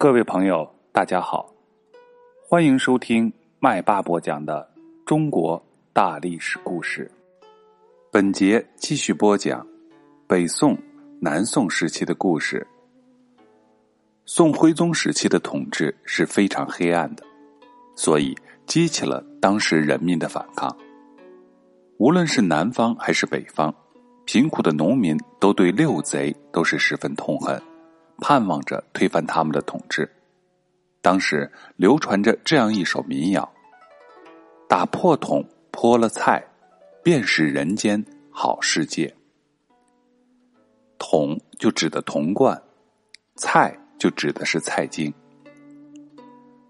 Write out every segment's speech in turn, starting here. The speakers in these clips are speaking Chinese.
各位朋友，大家好，欢迎收听麦霸播讲的中国大历史故事。本节继续播讲北宋、南宋时期的故事。宋徽宗时期的统治是非常黑暗的，所以激起了当时人民的反抗。无论是南方还是北方，贫苦的农民都对六贼都是十分痛恨。盼望着推翻他们的统治。当时流传着这样一首民谣：“打破桶泼了菜，便是人间好世界。”桶就指的铜罐，菜就指的是菜茎。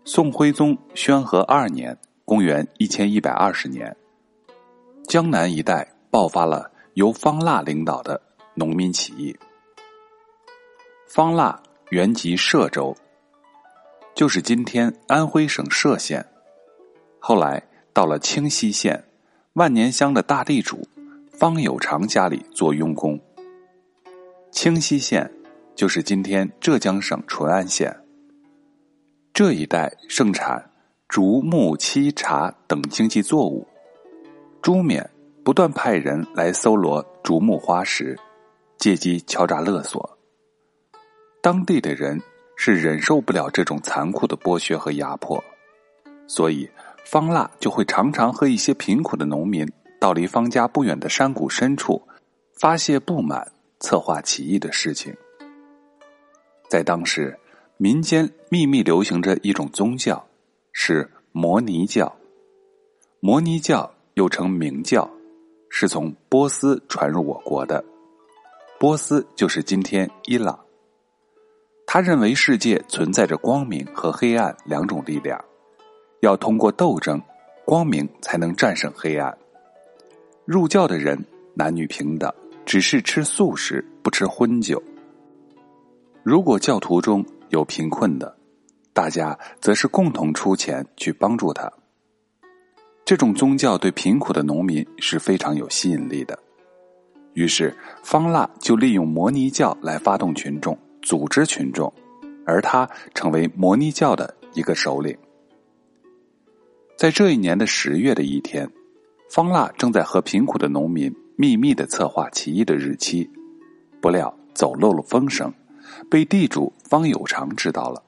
宋徽宗宣和二年（公元一千一百二十年），江南一带爆发了由方腊领导的农民起义。方腊原籍歙州，就是今天安徽省歙县。后来到了清溪县万年乡的大地主方有常家里做佣工。清溪县就是今天浙江省淳安县。这一带盛产竹木漆茶等经济作物。朱冕不断派人来搜罗竹木花石，借机敲诈勒索。当地的人是忍受不了这种残酷的剥削和压迫，所以方腊就会常常和一些贫苦的农民到离方家不远的山谷深处发泄不满，策划起义的事情。在当时，民间秘密流行着一种宗教，是摩尼教。摩尼教又称明教，是从波斯传入我国的。波斯就是今天伊朗。他认为世界存在着光明和黑暗两种力量，要通过斗争，光明才能战胜黑暗。入教的人男女平等，只是吃素食，不吃荤酒。如果教徒中有贫困的，大家则是共同出钱去帮助他。这种宗教对贫苦的农民是非常有吸引力的，于是方腊就利用摩尼教来发动群众。组织群众，而他成为摩尼教的一个首领。在这一年的十月的一天，方腊正在和贫苦的农民秘密的策划起义的日期，不料走漏了风声，被地主方有常知道了。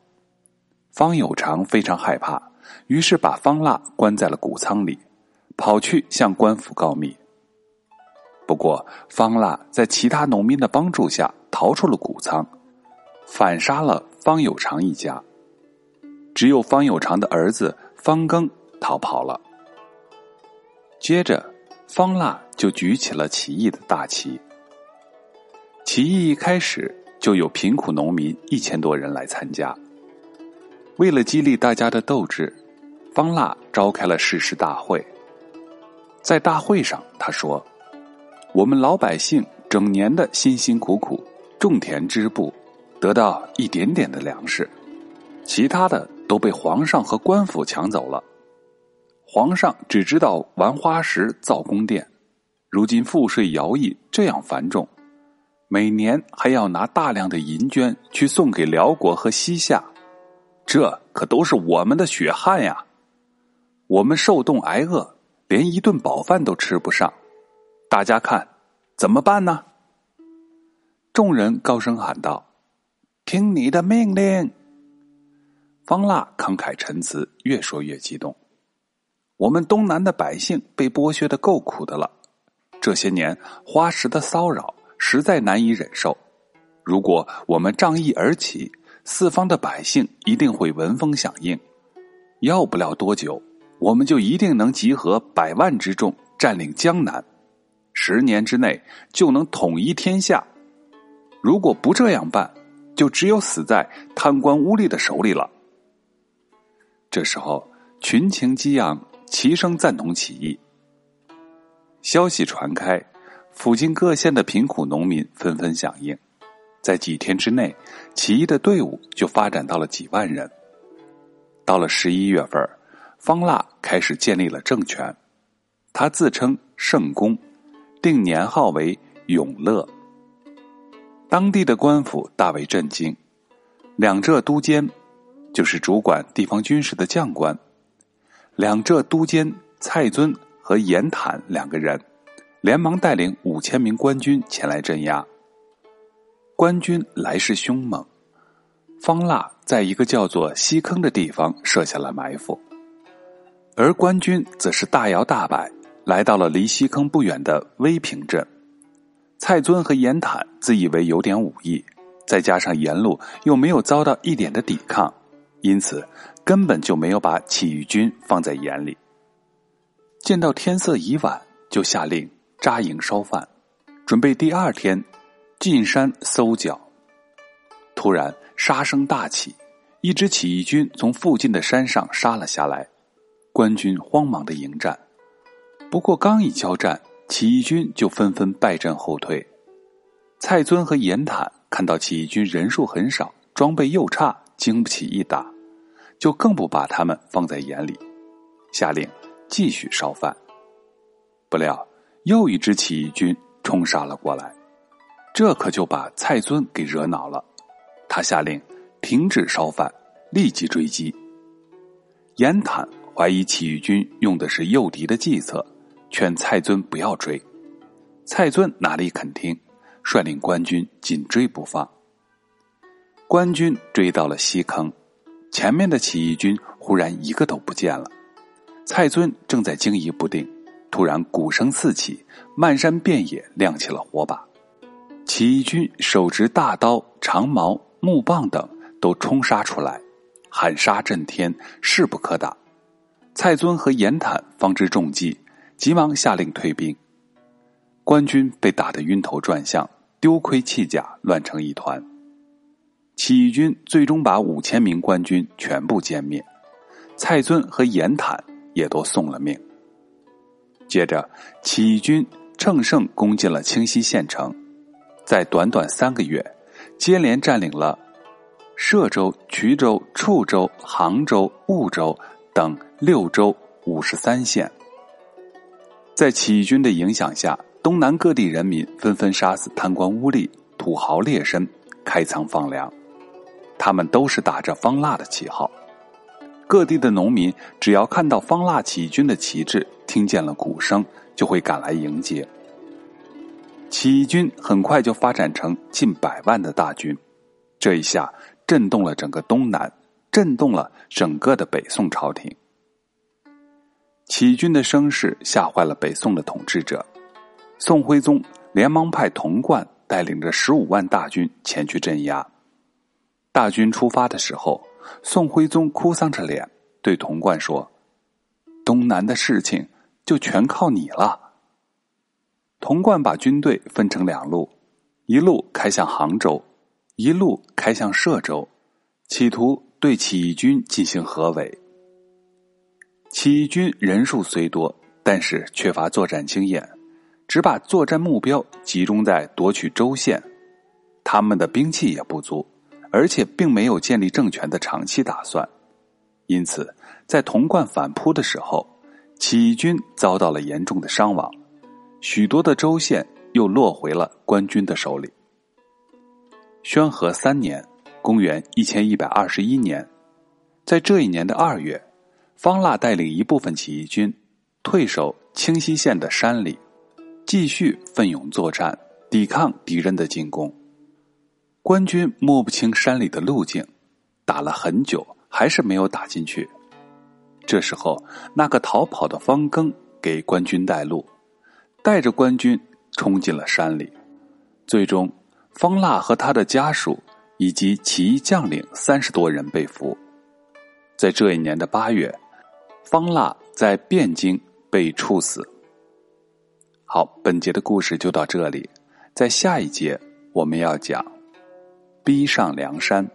方有常非常害怕，于是把方腊关在了谷仓里，跑去向官府告密。不过，方腊在其他农民的帮助下逃出了谷仓。反杀了方有常一家，只有方有常的儿子方庚逃跑了。接着，方腊就举起了起义的大旗。起义一开始就有贫苦农民一千多人来参加。为了激励大家的斗志，方腊召开了誓师大会。在大会上，他说：“我们老百姓整年的辛辛苦苦种田织布。”得到一点点的粮食，其他的都被皇上和官府抢走了。皇上只知道玩花石造宫殿，如今赋税徭役这样繁重，每年还要拿大量的银绢去送给辽国和西夏，这可都是我们的血汗呀！我们受冻挨饿，连一顿饱饭都吃不上，大家看怎么办呢？众人高声喊道。听你的命令，方腊慷慨陈词，越说越激动。我们东南的百姓被剥削的够苦的了，这些年花石的骚扰实在难以忍受。如果我们仗义而起，四方的百姓一定会闻风响应。要不了多久，我们就一定能集合百万之众，占领江南，十年之内就能统一天下。如果不这样办，就只有死在贪官污吏的手里了。这时候，群情激昂，齐声赞同起义。消息传开，附近各县的贫苦农民纷纷响应，在几天之内，起义的队伍就发展到了几万人。到了十一月份，方腊开始建立了政权，他自称圣公，定年号为永乐。当地的官府大为震惊，两浙都监就是主管地方军事的将官。两浙都监蔡尊和严坦两个人，连忙带领五千名官军前来镇压。官军来势凶猛，方腊在一个叫做西坑的地方设下了埋伏，而官军则是大摇大摆来到了离西坑不远的威平镇。蔡遵和严坦自以为有点武艺，再加上沿路又没有遭到一点的抵抗，因此根本就没有把起义军放在眼里。见到天色已晚，就下令扎营烧饭，准备第二天进山搜剿。突然杀声大起，一支起义军从附近的山上杀了下来，官军慌忙的迎战，不过刚一交战。起义军就纷纷败阵后退，蔡尊和严坦看到起义军人数很少，装备又差，经不起一打，就更不把他们放在眼里，下令继续烧饭。不料又一支起义军冲杀了过来，这可就把蔡尊给惹恼了，他下令停止烧饭，立即追击。严坦怀疑起义军用的是诱敌的计策。劝蔡尊不要追，蔡尊哪里肯听，率领官军紧追不放。官军追到了西坑，前面的起义军忽然一个都不见了。蔡尊正在惊疑不定，突然鼓声四起，漫山遍野亮起了火把。起义军手执大刀、长矛、木棒等，都冲杀出来，喊杀震天，势不可挡。蔡尊和严坦方知中计。急忙下令退兵，官军被打得晕头转向，丢盔弃甲，乱成一团。起义军最终把五千名官军全部歼灭，蔡遵和严坦也都送了命。接着，起义军乘胜攻进了清溪县城，在短短三个月，接连占领了歙州、衢州、处州、杭州、婺州等六州五十三县。在起义军的影响下，东南各地人民纷纷杀死贪官污吏、土豪劣绅，开仓放粮。他们都是打着方腊的旗号。各地的农民只要看到方腊起义军的旗帜，听见了鼓声，就会赶来迎接。起义军很快就发展成近百万的大军，这一下震动了整个东南，震动了整个的北宋朝廷。起义军的声势吓坏了北宋的统治者，宋徽宗连忙派童贯带领着十五万大军前去镇压。大军出发的时候，宋徽宗哭丧着脸对童贯说：“东南的事情就全靠你了。”童贯把军队分成两路，一路开向杭州，一路开向歙州，企图对起义军进行合围。起义军人数虽多，但是缺乏作战经验，只把作战目标集中在夺取州县。他们的兵器也不足，而且并没有建立政权的长期打算。因此，在童贯反扑的时候，起义军遭到了严重的伤亡，许多的州县又落回了官军的手里。宣和三年（公元一千一百二十一年），在这一年的二月。方腊带领一部分起义军退守清溪县的山里，继续奋勇作战，抵抗敌人的进攻。官军摸不清山里的路径，打了很久还是没有打进去。这时候，那个逃跑的方庚给官军带路，带着官军冲进了山里。最终，方腊和他的家属以及起义将领三十多人被俘。在这一年的八月。方腊在汴京被处死。好，本节的故事就到这里，在下一节我们要讲逼上梁山。